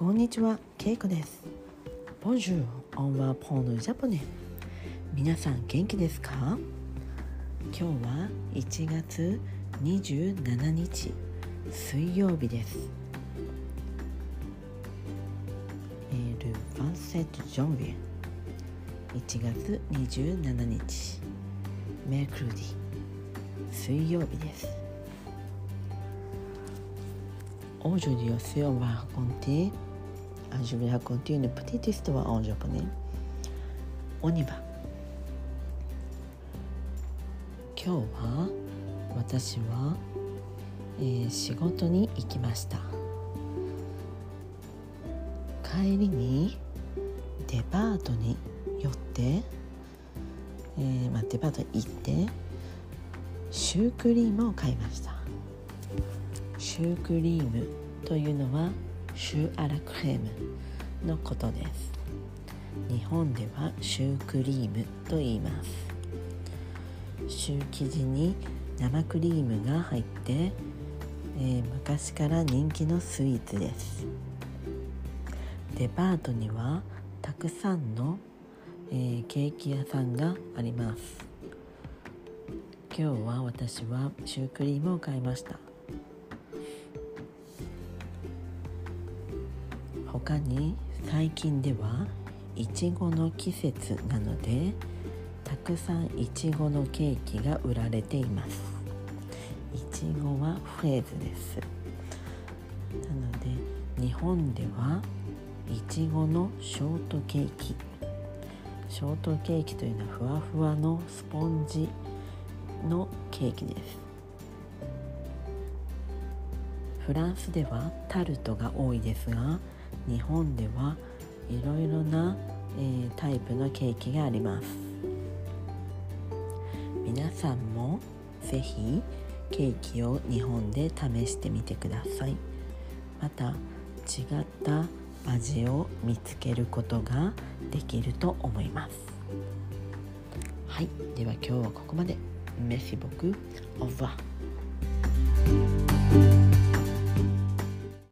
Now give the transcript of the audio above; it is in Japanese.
こんにちは、けいこです。ポンジュー、オンワーポンのジャポネ。皆さん元気ですか？今日は1月27日水曜日です。エルファンセットジョンビエ。1月27日メクルディ水曜日です。Aujourd'hui aussi, on je vais raconter une petite histoire en japonais. On y va. 今日は私は、えー仕事に行きました帰りにデパートに寄って、えーまあ、デパートに行ってシュークリームを買いましたシュークリームというのはシューアラクレームのことです。日本ではシュークリームと言います。シュー生地に生クリームが入って、えー昔から人気のスイーツです。デパートにはたくさんの、えーケーキ屋さんがあります。今日は私はシュークリームを買いました。他に最近ではいちごの季節なのでたくさんいちごのケーキが売られています。いちごはフレーズです。なので日本ではいちごのショートケーキ。ショートケーキというのはふわふわのスポンジのケーキです。フランスではタルトが多いですが日本ではいろいろな、えータイプのケーキがあります。皆さんもぜひケーキを日本で試してみてください。また違った味を見つけることができると思います。はいでは今日はここまで。メシボクオーバー